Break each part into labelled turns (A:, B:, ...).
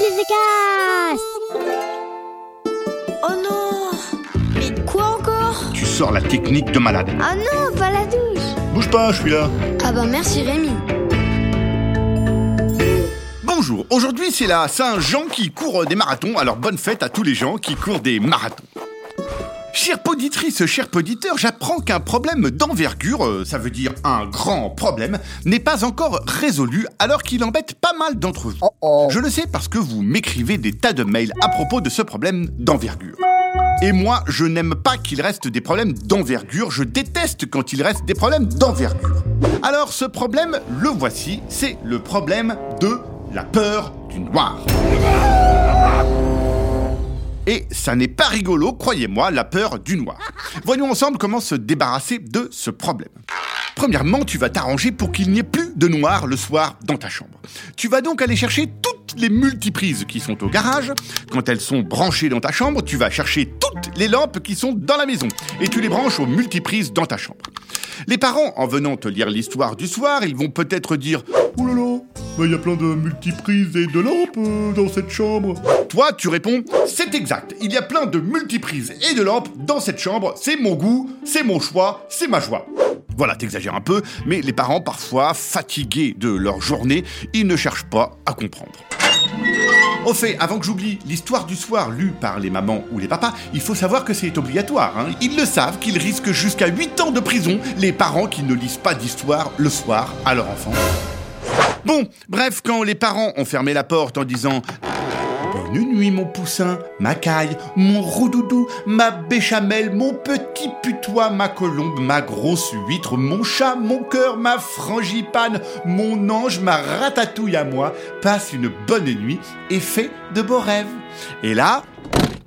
A: Billy the
B: Oh non. Mais quoi encore?
C: Tu sors la technique de malade.
B: Ah non, pas la douche.
C: Bouge pas, je suis là.
B: Ah bah merci Rémi.
C: Bonjour, aujourd'hui c'est la Saint-Jean qui court des marathons, alors bonne fête à tous les gens qui courent des marathons. Chère poditrice, cher poditeur, j'apprends qu'un problème d'envergure, euh, ça veut dire un grand problème, n'est pas encore résolu alors qu'il embête pas mal d'entre vous. Je le sais parce que vous m'écrivez des tas de mails à propos de ce problème d'envergure. Et moi, je n'aime pas qu'il reste des problèmes d'envergure, je déteste quand il reste des problèmes d'envergure. Alors ce problème, le voici, c'est le problème de la peur du noir. Et ça n'est pas rigolo, croyez-moi, la peur du noir. Voyons ensemble comment se débarrasser de ce problème. Premièrement, tu vas t'arranger pour qu'il n'y ait plus de noir le soir dans ta chambre. Tu vas donc aller chercher toutes les multiprises qui sont au garage. Quand elles sont branchées dans ta chambre, tu vas chercher toutes les lampes qui sont dans la maison et tu les branches aux multiprises dans ta chambre. Les parents, en venant te lire l'histoire du soir, ils vont peut-être dire
D: là, il y a plein de multiprises et de lampes euh, dans cette chambre.
C: Toi, tu réponds C'est exact, il y a plein de multiprises et de lampes dans cette chambre, c'est mon goût, c'est mon choix, c'est ma joie. Voilà, t'exagères un peu, mais les parents, parfois fatigués de leur journée, ils ne cherchent pas à comprendre. Au fait, avant que j'oublie, l'histoire du soir lue par les mamans ou les papas, il faut savoir que c'est obligatoire. hein. Ils le savent qu'ils risquent jusqu'à 8 ans de prison, les parents qui ne lisent pas d'histoire le soir à leur enfant. Bon, bref, quand les parents ont fermé la porte en disant Bonne nuit mon poussin, ma caille, mon roudoudou, ma béchamel, mon petit putois, ma colombe, ma grosse huître, mon chat, mon cœur, ma frangipane, mon ange, ma ratatouille à moi, passe une bonne nuit et fais de beaux rêves. Et là,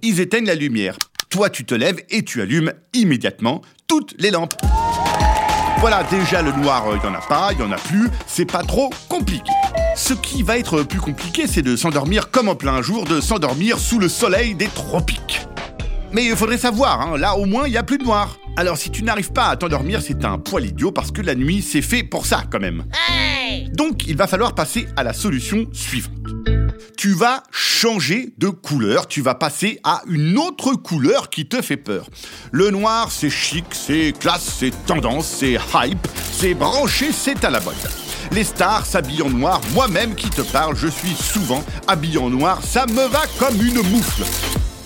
C: ils éteignent la lumière. Toi, tu te lèves et tu allumes immédiatement toutes les lampes. Voilà, déjà le noir, il n'y en a pas, il n'y en a plus, c'est pas trop compliqué. Ce qui va être plus compliqué, c'est de s'endormir comme en plein jour, de s'endormir sous le soleil des tropiques. Mais il faudrait savoir, hein, là au moins il n'y a plus de noir. Alors si tu n'arrives pas à t'endormir, c'est un poil idiot parce que la nuit c'est fait pour ça quand même. Donc il va falloir passer à la solution suivante. Tu vas changer de couleur, tu vas passer à une autre couleur qui te fait peur. Le noir, c'est chic, c'est classe, c'est tendance, c'est hype, c'est branché, c'est à la mode. Les stars s'habillent en noir, moi-même qui te parle, je suis souvent habillé en noir, ça me va comme une moufle.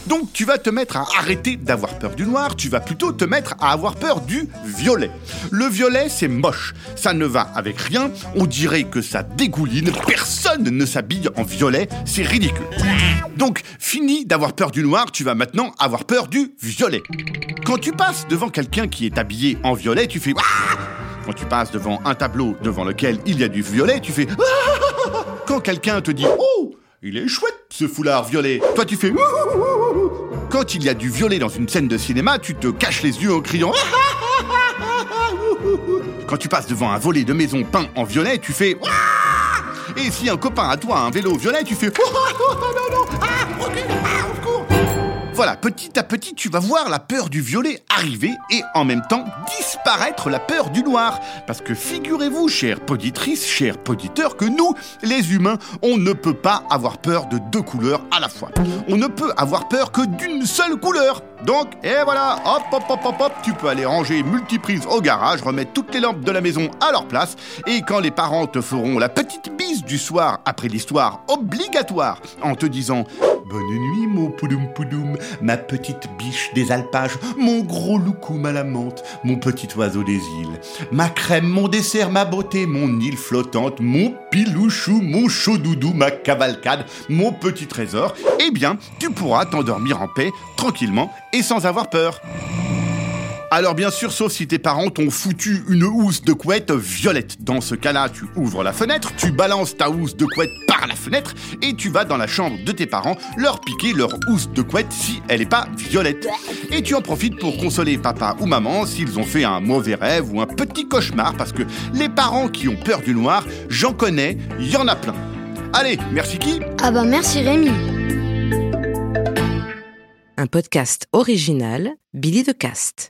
C: Donc tu vas te mettre à arrêter d'avoir peur du noir, tu vas plutôt te mettre à avoir peur du violet. Le violet, c'est moche, ça ne va avec rien, on dirait que ça dégouline, personne ne s'habille en violet, c'est ridicule. Donc fini d'avoir peur du noir, tu vas maintenant avoir peur du violet. Quand tu passes devant quelqu'un qui est habillé en violet, tu fais Ouah Quand tu passes devant un tableau devant lequel il y a du violet, tu fais Ouah Quand quelqu'un te dit Oh il est chouette ce foulard violet. Toi tu fais Ouh Quand il y a du violet dans une scène de cinéma, tu te caches les yeux en criant Quand tu passes devant un volet de maison peint en violet, tu fais Et si un copain à toi a un vélo violet, tu fais ah, ah, au secours voilà, petit à petit, tu vas voir la peur du violet arriver et en même temps disparaître la peur du noir. Parce que figurez-vous, chère poditrice, cher poditeur, que nous, les humains, on ne peut pas avoir peur de deux couleurs à la fois. On ne peut avoir peur que d'une seule couleur. Donc, et voilà, hop, hop, hop, hop, hop, tu peux aller ranger multiprise au garage, remettre toutes les lampes de la maison à leur place, et quand les parents te feront la petite bise du soir après l'histoire obligatoire, en te disant Bonne nuit, mon poudoum poudoum, ma petite biche des alpages, mon gros loukoum à la mon petit oiseau des îles, ma crème, mon dessert, ma beauté, mon île flottante, mon pilouchou, mon chaud doudou, ma cavalcade, mon petit trésor, eh bien, tu pourras t'endormir en paix, tranquillement et sans avoir peur. Alors bien sûr, sauf si tes parents t'ont foutu une housse de couette violette. Dans ce cas-là, tu ouvres la fenêtre, tu balances ta housse de couette par la fenêtre et tu vas dans la chambre de tes parents leur piquer leur housse de couette si elle n'est pas violette. Et tu en profites pour consoler papa ou maman s'ils ont fait un mauvais rêve ou un petit cauchemar parce que les parents qui ont peur du noir, j'en connais, il y en a plein. Allez, merci qui?
B: Ah bah merci Rémi
E: Un podcast original, Billy de Cast.